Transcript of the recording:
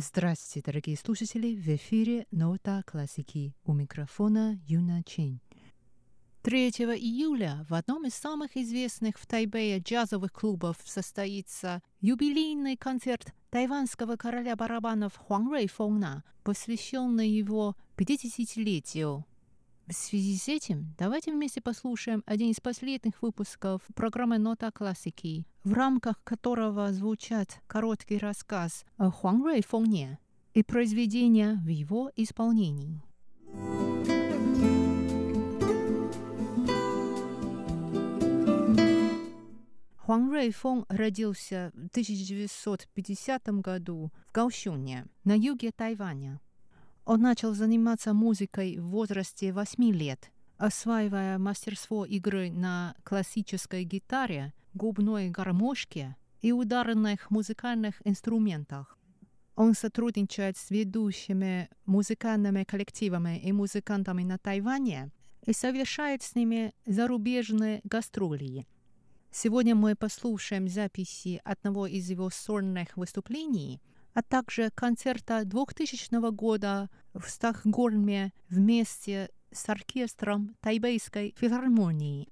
Здравствуйте, дорогие слушатели! В эфире «Нота классики» у микрофона Юна Чин. 3 июля в одном из самых известных в Тайбэе джазовых клубов состоится юбилейный концерт тайванского короля барабанов Хуан Рейфона, посвященный его 50-летию. В связи с этим давайте вместе послушаем один из последних выпусков программы «Нота классики», в рамках которого звучат короткий рассказ Хуан Рейфоне и произведения в его исполнении. Хуан Рейфон родился в 1950 году в Гаосюне, на юге Тайваня. Он начал заниматься музыкой в возрасте 8 лет, осваивая мастерство игры на классической гитаре, губной гармошке и ударных музыкальных инструментах. Он сотрудничает с ведущими музыкальными коллективами и музыкантами на Тайване и совершает с ними зарубежные гастроли – Сегодня мы послушаем записи одного из его сольных выступлений, а также концерта 2000 года в Стокгольме вместе с оркестром Тайбейской филармонии.